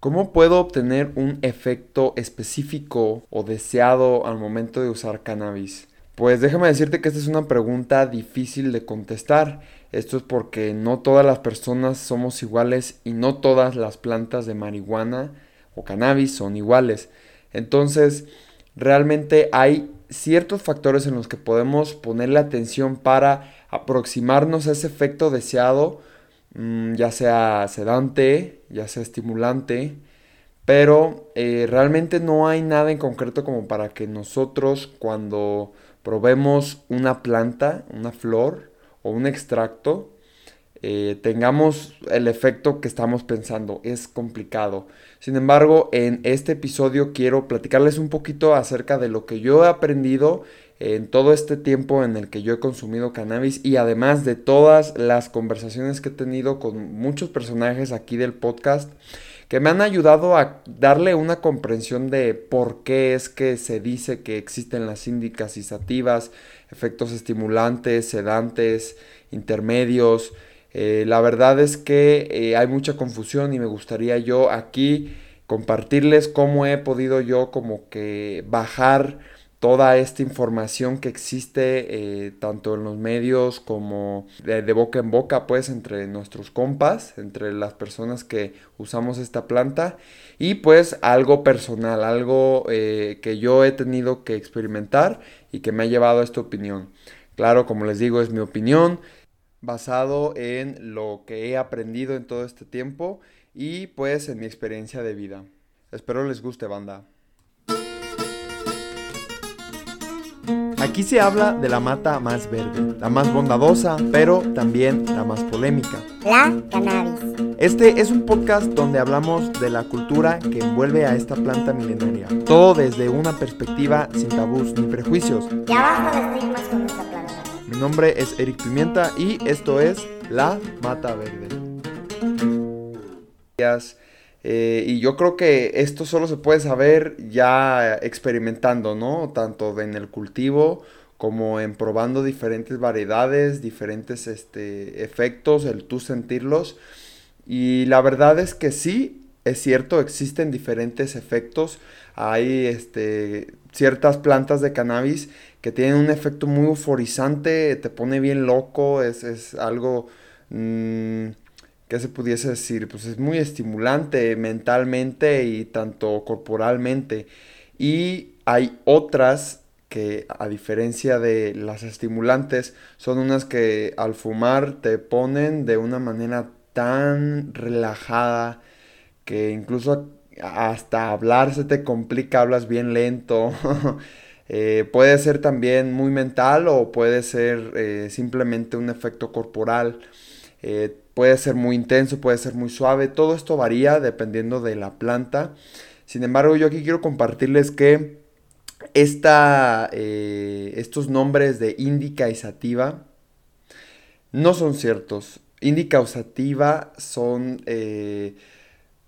¿Cómo puedo obtener un efecto específico o deseado al momento de usar cannabis? Pues déjame decirte que esta es una pregunta difícil de contestar. Esto es porque no todas las personas somos iguales y no todas las plantas de marihuana o cannabis son iguales. Entonces, realmente hay ciertos factores en los que podemos ponerle atención para aproximarnos a ese efecto deseado ya sea sedante, ya sea estimulante, pero eh, realmente no hay nada en concreto como para que nosotros cuando probemos una planta, una flor o un extracto, eh, tengamos el efecto que estamos pensando. Es complicado. Sin embargo, en este episodio quiero platicarles un poquito acerca de lo que yo he aprendido en todo este tiempo en el que yo he consumido cannabis y además de todas las conversaciones que he tenido con muchos personajes aquí del podcast que me han ayudado a darle una comprensión de por qué es que se dice que existen las índicas y efectos estimulantes, sedantes, intermedios. Eh, la verdad es que eh, hay mucha confusión y me gustaría yo aquí compartirles cómo he podido yo como que bajar toda esta información que existe eh, tanto en los medios como de, boca en boca pues entre nuestros compas entre las personas que usamos esta planta y pues algo personal algo que yo he tenido que experimentar y que me ha llevado a esta opinión. Claro como les digo es mi opinión basado en lo que he aprendido en todo este tiempo y pues en mi experiencia de vida espero les guste banda Aquí se habla de la mata más verde, la más bondadosa, pero también la más polémica. La cannabis. Este es un podcast donde hablamos de la cultura que envuelve a esta planta milenaria. Todo desde una perspectiva sin tabús ni prejuicios. Ya basta de estigmas con. Mi nombre es Eric Pimienta y esto es La Mata Verde. Eh, y yo creo que esto solo se puede saber ya experimentando, ¿no? Tanto en el cultivo como en probando diferentes variedades, diferentes este, efectos, el tú sentirlos. Y la verdad es que sí, es cierto, existen diferentes efectos. Hay este, ciertas plantas de cannabis que tienen un efecto muy euforizante, te pone bien loco, es, es algo... Mmm, ¿qué se pudiese decir? Pues es muy estimulante mentalmente y tanto corporalmente. Y hay otras que a diferencia de las estimulantes son unas que al fumar te ponen de una manera tan relajada que incluso hasta hablar se te complica, hablas bien lento. Eh, puede ser también muy mental o puede ser eh, simplemente un efecto corporal. Eh, Puede ser muy intenso, puede ser muy suave, todo esto varía dependiendo de la planta. Sin embargo, yo aquí quiero compartirles que esta, estos nombres de índica y sativa no son ciertos. Índica o sativa son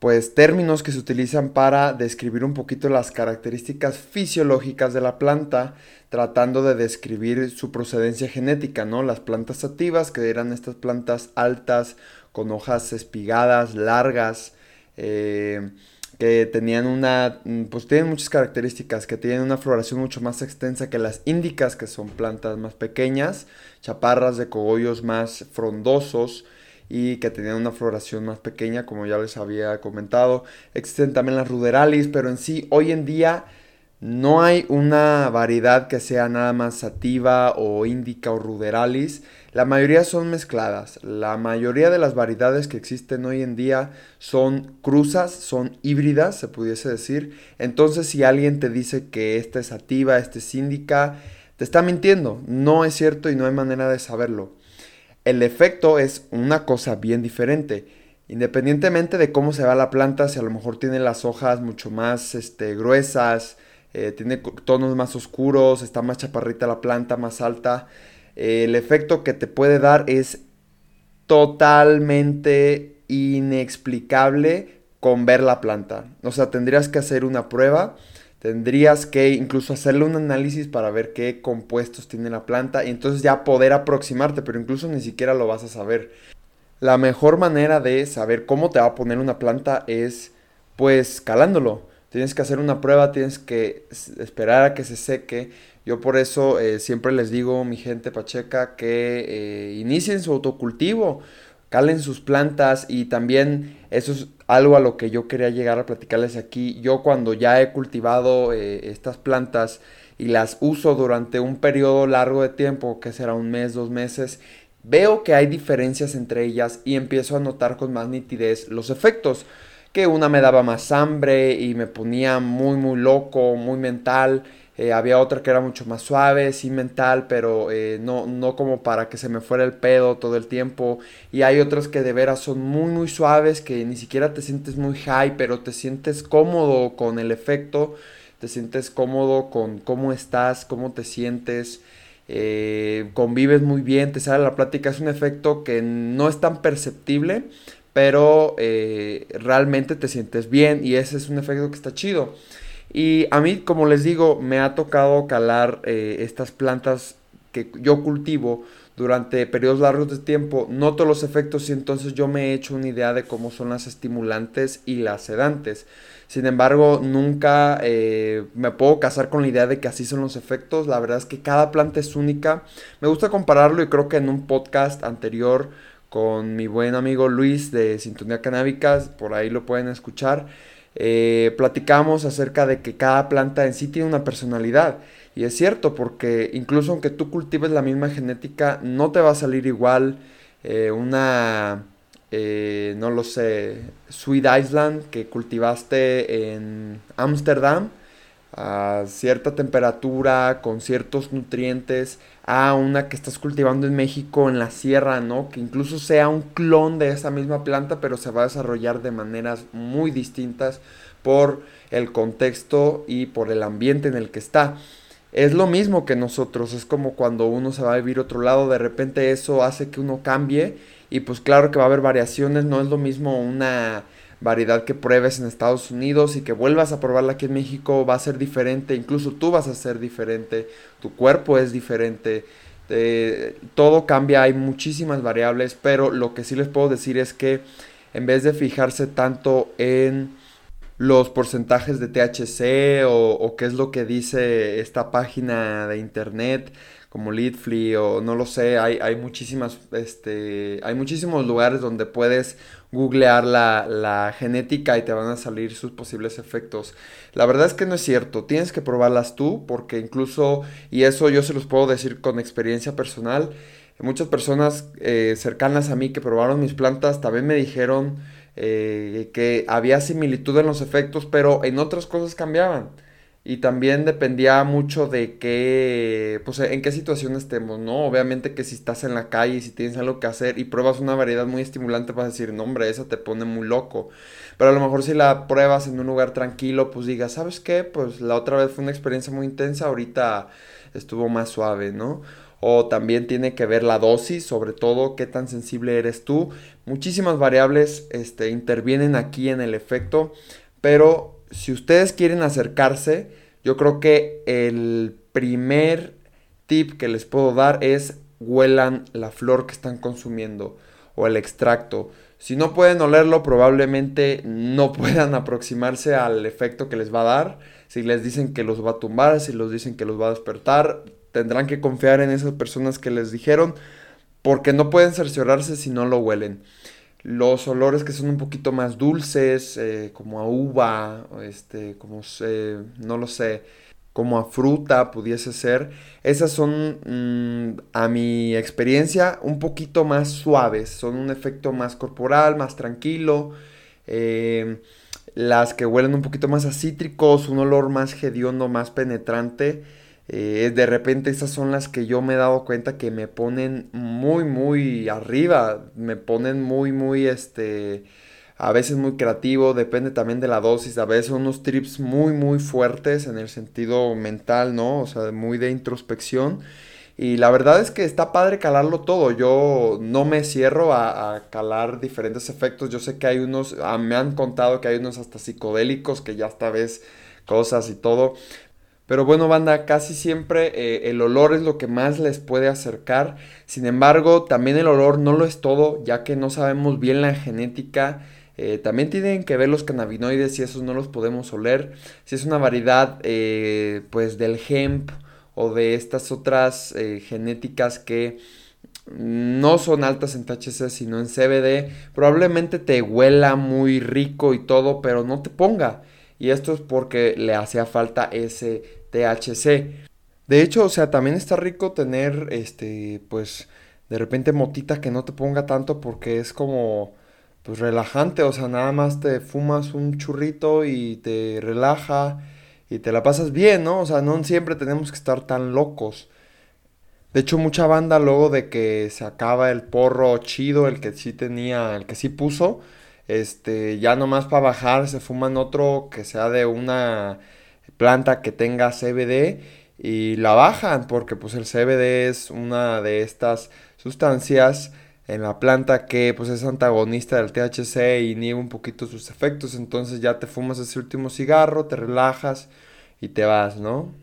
pues términos que se utilizan para describir un poquito las características fisiológicas de la planta, tratando de describir su procedencia genética, ¿no? Las plantas sativas, que eran estas plantas altas, con hojas espigadas, largas, eh, que tenían una, pues tienen muchas características, que tienen una floración mucho más extensa que las índicas, que son plantas más pequeñas, chaparras de cogollos más frondosos, y que tenían una floración más pequeña, como ya les había comentado. Existen también las ruderalis, pero en sí, hoy en día no hay una variedad que sea nada más sativa o índica o ruderalis. La mayoría son mezcladas. La mayoría de las variedades que existen hoy en día son cruzas, son híbridas, se pudiese decir. Entonces, si alguien te dice que esta es sativa, esta es índica, te está mintiendo. No es cierto y no hay manera de saberlo. El efecto es una cosa bien diferente. Independientemente de cómo se va la planta, si a lo mejor tiene las hojas mucho más este, gruesas, eh, tiene tonos más oscuros, está más chaparrita la planta, más alta, eh, el efecto que te puede dar es totalmente inexplicable con ver la planta. O sea, tendrías que hacer una prueba Tendrías que incluso hacerle un análisis para ver qué compuestos tiene la planta y entonces ya poder aproximarte, pero incluso ni siquiera lo vas a saber. La mejor manera de saber cómo te va a poner una planta es pues calándolo. Tienes que hacer una prueba, tienes que esperar a que se seque. Yo por eso eh, siempre les digo, mi gente pacheca, que eh, inicien su autocultivo, calen sus plantas y también eso es algo a lo que yo quería llegar a platicarles aquí. Yo cuando ya he cultivado eh, estas plantas y las uso durante un periodo largo de tiempo, que será un mes, dos meses, veo que hay diferencias entre ellas y empiezo a notar con más nitidez los efectos que una me daba más hambre y me ponía muy muy loco, muy mental. Eh, había otra que era mucho más suave, sí mental, pero eh, no, no como para que se me fuera el pedo todo el tiempo. Y hay otras que de veras son muy muy suaves, que ni siquiera te sientes muy high, pero te sientes cómodo con el efecto, te sientes cómodo con cómo estás, cómo te sientes. Eh, convives muy bien, te sale la plática, es un efecto que no es tan perceptible, pero realmente te sientes bien y ese es un efecto que está chido. Y a mí, como les digo, me ha tocado calar eh, estas plantas que yo cultivo durante periodos largos de tiempo, noto los efectos y entonces yo me he hecho una idea de cómo son las estimulantes y las sedantes. Sin embargo, nunca eh, me puedo casar con la idea de que así son los efectos. La verdad es que cada planta es única. Me gusta compararlo y creo que en un podcast anterior con mi buen amigo Luis de Sintonía Canábicas, por ahí lo pueden escuchar. Eh, platicamos acerca de que cada planta en sí tiene una personalidad. Y es cierto, porque incluso aunque tú cultives la misma genética, no te va a salir igual eh, una, eh, no lo sé, Sweet Island que cultivaste en Ámsterdam a cierta temperatura, con ciertos nutrientes, a una que estás cultivando en México, en la sierra, ¿no? Que incluso sea un clon de esa misma planta, pero se va a desarrollar de maneras muy distintas por el contexto y por el ambiente en el que está. Es lo mismo que nosotros, es como cuando uno se va a vivir otro lado, de repente eso hace que uno cambie y pues claro que va a haber variaciones, no es lo mismo una variedad que pruebes en Estados Unidos y que vuelvas a probarla aquí en México va a ser diferente, incluso tú vas a ser diferente, tu cuerpo es diferente, eh, todo cambia, hay muchísimas variables, pero lo que sí les puedo decir es que en vez de fijarse tanto en los porcentajes de THC o, o qué es lo que dice esta página de internet, como Leadfly o no lo sé, hay, hay muchísimas, este, hay muchísimos lugares donde puedes googlear la, la, genética y te van a salir sus posibles efectos. La verdad es que no es cierto, tienes que probarlas tú porque incluso, y eso yo se los puedo decir con experiencia personal, muchas personas eh, cercanas a mí que probaron mis plantas también me dijeron eh, que había similitud en los efectos, pero en otras cosas cambiaban. Y también dependía mucho de qué, pues en qué situación estemos, ¿no? Obviamente que si estás en la calle y si tienes algo que hacer y pruebas una variedad muy estimulante, vas a decir, no, hombre, esa te pone muy loco. Pero a lo mejor si la pruebas en un lugar tranquilo, pues digas, ¿sabes qué? Pues la otra vez fue una experiencia muy intensa, ahorita estuvo más suave, ¿no? O también tiene que ver la dosis, sobre todo qué tan sensible eres tú. Muchísimas variables este, intervienen aquí en el efecto, pero si ustedes quieren acercarse, yo creo que el primer tip que les puedo dar es huelan la flor que están consumiendo o el extracto. Si no pueden olerlo, probablemente no puedan aproximarse al efecto que les va a dar. Si les dicen que los va a tumbar, si les dicen que los va a despertar, tendrán que confiar en esas personas que les dijeron, porque no pueden cerciorarse si no lo huelen los olores que son un poquito más dulces, eh, como a uva, este, como, no lo sé, como a fruta pudiese ser, esas son, mm, a mi experiencia, un poquito más suaves, son un efecto más corporal, más tranquilo. Eh, las que huelen un poquito más a cítricos, un olor más hediondo, más penetrante, eh, de repente esas son las que yo me he dado cuenta que me ponen muy, muy arriba, me ponen muy, muy, este, a veces muy creativo, depende también de la dosis, a veces unos trips muy, muy fuertes en el sentido mental, ¿no? O sea, muy de introspección. Y la verdad es que está padre calarlo todo. Yo no me cierro a, calar diferentes efectos. Yo sé que hay unos, ah, me han contado que hay unos hasta psicodélicos que ya esta vez cosas y todo. Pero bueno, banda, casi siempre eh, el olor es lo que más les puede acercar. Sin embargo, también el olor no lo es todo, ya que no sabemos bien la genética Eh, también tienen que ver los cannabinoides y esos no los podemos oler. Si es una variedad eh, pues del hemp o de estas otras genéticas que no son altas en THC sino en CBD, probablemente te huela muy rico y todo, pero no te ponga. Y esto es porque le hacía falta ese THC. De hecho, o sea, también está rico tener, este, pues, de repente motita que no te ponga tanto porque es como, pues, relajante. O sea, nada más te fumas un churrito y te relaja y te la pasas bien, ¿no? O sea, no siempre tenemos que estar tan locos. De hecho, mucha banda luego de que se acaba el porro chido, el que sí tenía, el que sí puso, este, ya nomás para bajar se fuman otro que sea de una planta que tenga CBD y la bajan porque pues el CBD es una de estas sustancias en la planta que pues es antagonista del THC y niega un poquito sus efectos, entonces ya te fumas ese último cigarro, te relajas y te vas, ¿no?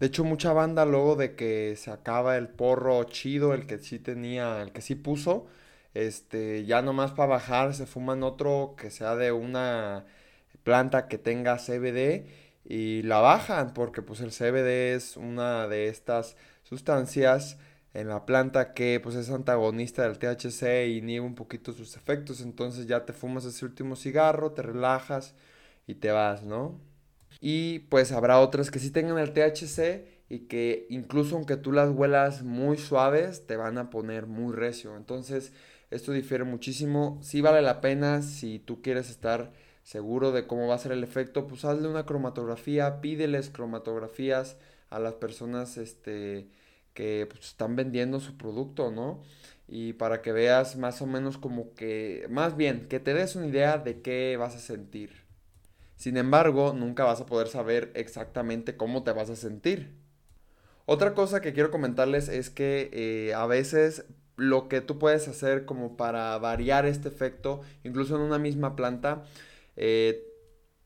De hecho, mucha banda luego de que se acaba el porro chido, el que sí tenía, el que sí puso, este, ya nomás para bajar se fuman otro que sea de una planta que tenga CBD y la bajan porque pues el CBD es una de estas sustancias en la planta que pues es antagonista del THC y niega un poquito sus efectos, entonces ya te fumas ese último cigarro, te relajas y te vas, ¿no? Y pues habrá otras que sí tengan el THC y que incluso aunque tú las huelas muy suaves, te van a poner muy recio. Entonces, esto difiere muchísimo. Sí vale la pena si tú quieres estar seguro de cómo va a ser el efecto, pues hazle una cromatografía, pídeles cromatografías a las personas este, que pues, están vendiendo su producto, ¿no? Y para que veas más o menos como que, más bien, que te des una idea de qué vas a sentir. Sin embargo, nunca vas a poder saber exactamente cómo te vas a sentir. Otra cosa que quiero comentarles es que eh, a veces lo que tú puedes hacer como para variar este efecto, incluso en una misma planta, eh,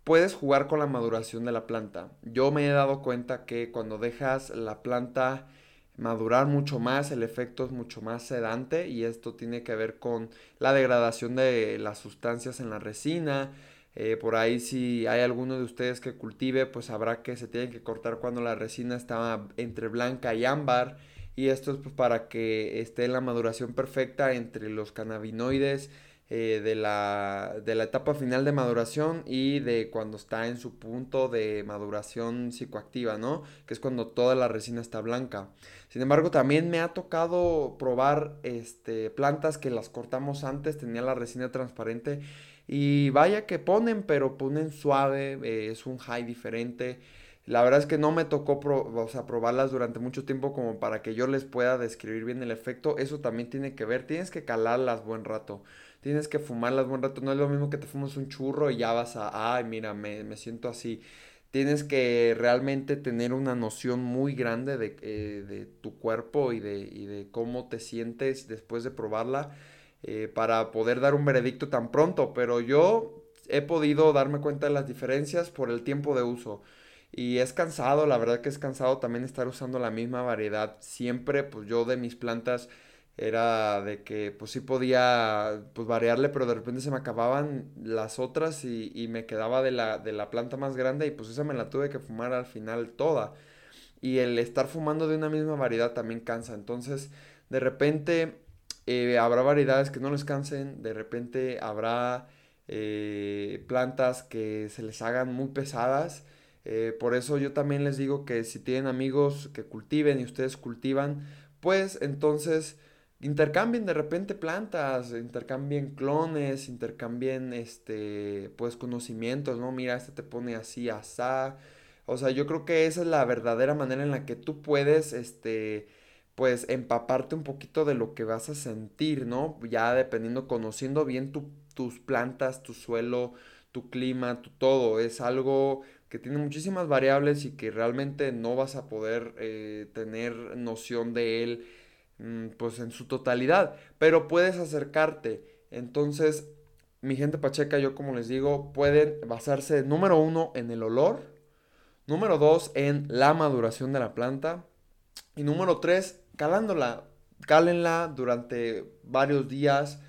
puedes jugar con la maduración de la planta. Yo me he dado cuenta que cuando dejas la planta madurar mucho más, el efecto es mucho más sedante y esto tiene que ver con la degradación de las sustancias en la resina, eh, por ahí si hay alguno de ustedes que cultive, pues sabrá que se tiene que cortar cuando la resina está entre blanca y ámbar. Y esto es pues, para que esté en la maduración perfecta entre los cannabinoides eh, de, la, de la etapa final de maduración y de cuando está en su punto de maduración psicoactiva, ¿no? Que es cuando toda la resina está blanca. Sin embargo, también me ha tocado probar este, plantas que las cortamos antes, tenía la resina transparente y vaya que ponen, pero ponen suave, eh, es un high diferente. La verdad es que no me tocó probarlas durante mucho tiempo como para que yo les pueda describir bien el efecto. Eso también tiene que ver, tienes que calarlas buen rato. Tienes que fumarlas buen rato. No es lo mismo que te fumas un churro y ya vas a, ay, mira, me, me siento así. Tienes que realmente tener una noción muy grande de, eh, de tu cuerpo y de, y de cómo te sientes después de probarla eh, para poder dar un veredicto tan pronto, pero yo he podido darme cuenta de las diferencias por el tiempo de uso. Y es cansado, la verdad que es cansado también estar usando la misma variedad. Siempre, pues yo de mis plantas era de que pues sí podía pues variarle, pero de repente se me acababan las otras y, y me quedaba de la, de la planta más grande y pues esa me la tuve que fumar al final toda. Y el estar fumando de una misma variedad también cansa. Entonces, de repente eh, habrá variedades que no les cansen, de repente habrá eh, plantas que se les hagan muy pesadas. Eh, por eso yo también les digo que si tienen amigos que cultiven y ustedes cultivan, pues entonces intercambien de repente plantas, intercambien clones, intercambien este pues conocimientos, ¿no? Mira, este te pone así, asá. O sea, yo creo que esa es la verdadera manera en la que tú puedes este pues empaparte un poquito de lo que vas a sentir, ¿no? Ya dependiendo, conociendo bien tus plantas, tu suelo, tu clima, tu todo. Es algo que tiene muchísimas variables y que realmente no vas a poder eh, tener noción de él pues en su totalidad, pero puedes acercarte. Entonces, mi gente pacheca, yo como les digo, pueden basarse número uno en el olor, número dos en la maduración de la planta y número tres calándola, cálenla durante varios días,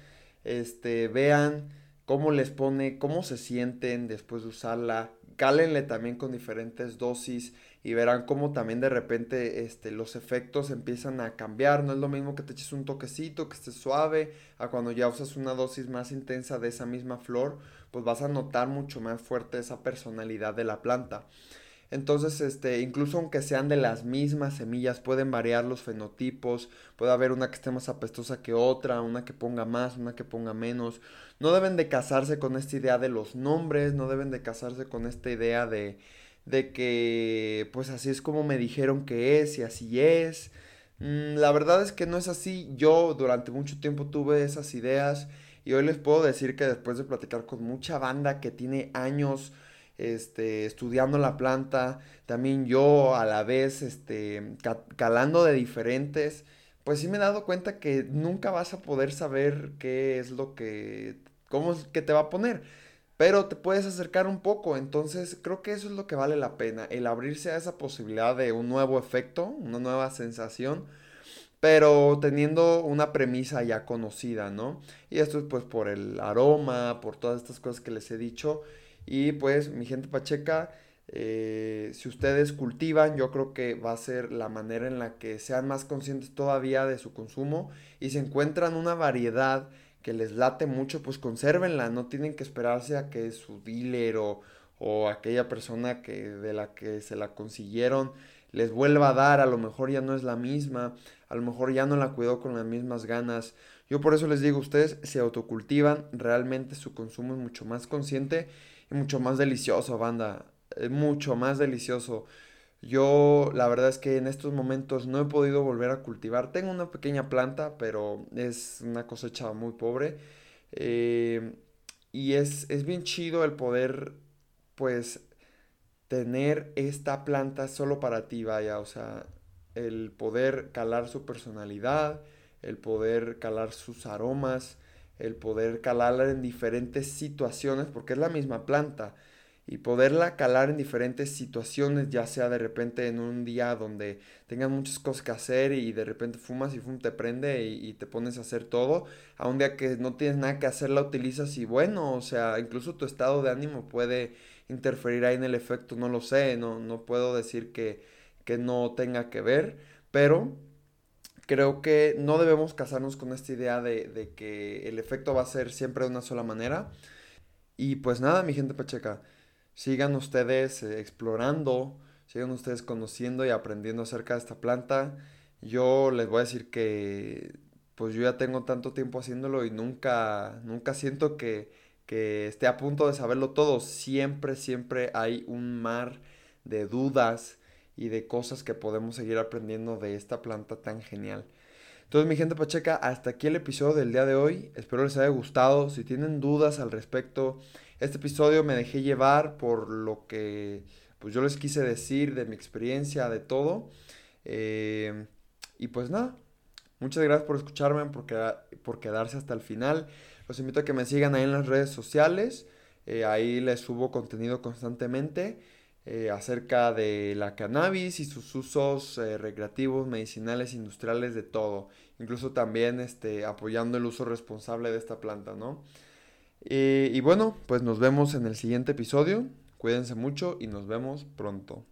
este, vean cómo les pone, cómo se sienten después de usarla. Cálenle también con diferentes dosis y verán cómo también de repente este, los efectos empiezan a cambiar. No es lo mismo que te eches un toquecito, que esté suave, a cuando ya usas una dosis más intensa de esa misma flor, pues vas a notar mucho más fuerte esa personalidad de la planta. Entonces, este, incluso aunque sean de las mismas semillas, pueden variar los fenotipos. Puede haber una que esté más apestosa que otra, una que ponga más, una que ponga menos. No deben de casarse con esta idea de los nombres, no deben de casarse con esta idea de, de que, pues así es como me dijeron que es y así es. Mm, la verdad es que no es así. Yo durante mucho tiempo tuve esas ideas y hoy les puedo decir que después de platicar con mucha banda que tiene años este, estudiando la planta, también yo a la vez, este, calando de diferentes, pues sí me he dado cuenta que nunca vas a poder saber qué es lo que, cómo es que te va a poner. Pero te puedes acercar un poco, entonces creo que eso es lo que vale la pena, el abrirse a esa posibilidad de un nuevo efecto, una nueva sensación, pero teniendo una premisa ya conocida, ¿no? Y esto es pues por el aroma, por todas estas cosas que les he dicho. Y pues mi gente pacheca, eh, si ustedes cultivan, yo creo que va a ser la manera en la que sean más conscientes todavía de su consumo y si encuentran una variedad que les late mucho, pues consérvenla, no tienen que esperarse a que su dealer o, o aquella persona que de la que se la consiguieron les vuelva a dar, a lo mejor ya no es la misma, a lo mejor ya no la cuidó con las mismas ganas. Yo por eso les digo, ustedes se autocultivan, realmente su consumo es mucho más consciente y mucho más delicioso, banda, es mucho más delicioso. Yo la verdad es que en estos momentos no he podido volver a cultivar. Tengo una pequeña planta, pero es una cosecha muy pobre. Eh, y es, es bien chido el poder, pues, tener esta planta solo para ti, vaya. O sea, el poder calar su personalidad, el poder calar sus aromas, el poder calarla en diferentes situaciones, porque es la misma planta, y poderla calar en diferentes situaciones, ya sea de repente en un día donde tengas muchas cosas que hacer y de repente fumas y fum te prende y, te pones a hacer todo, a un día que no tienes nada que hacer la utilizas y bueno, o sea, incluso tu estado de ánimo puede interferir ahí en el efecto, no lo sé, no, no puedo decir que, que no tenga que ver, pero creo que no debemos casarnos con esta idea de, que el efecto va a ser siempre de una sola manera. Y pues nada, mi gente pacheca, sigan ustedes eh, explorando, sigan ustedes conociendo y aprendiendo acerca de esta planta. Yo les voy a decir que pues yo ya tengo tanto tiempo haciéndolo y nunca, nunca siento que, que esté a punto de saberlo todo. Siempre, siempre hay un mar de dudas, y de cosas que podemos seguir aprendiendo de esta planta tan genial. Entonces, mi gente pacheca, hasta aquí el episodio del día de hoy. Espero les haya gustado. Si tienen dudas al respecto, este episodio me dejé llevar por lo que pues yo les quise decir de mi experiencia, de todo. Eh, y pues nada, muchas gracias por escucharme, por, por quedarse hasta el final. Los invito a que me sigan ahí en las redes sociales. Eh, ahí les subo contenido constantemente. Eh, acerca de la cannabis y sus usos eh, recreativos, medicinales, industriales, de todo. Incluso también este, apoyando el uso responsable de esta planta, ¿no? Y bueno, pues nos vemos en el siguiente episodio. Cuídense mucho y nos vemos pronto.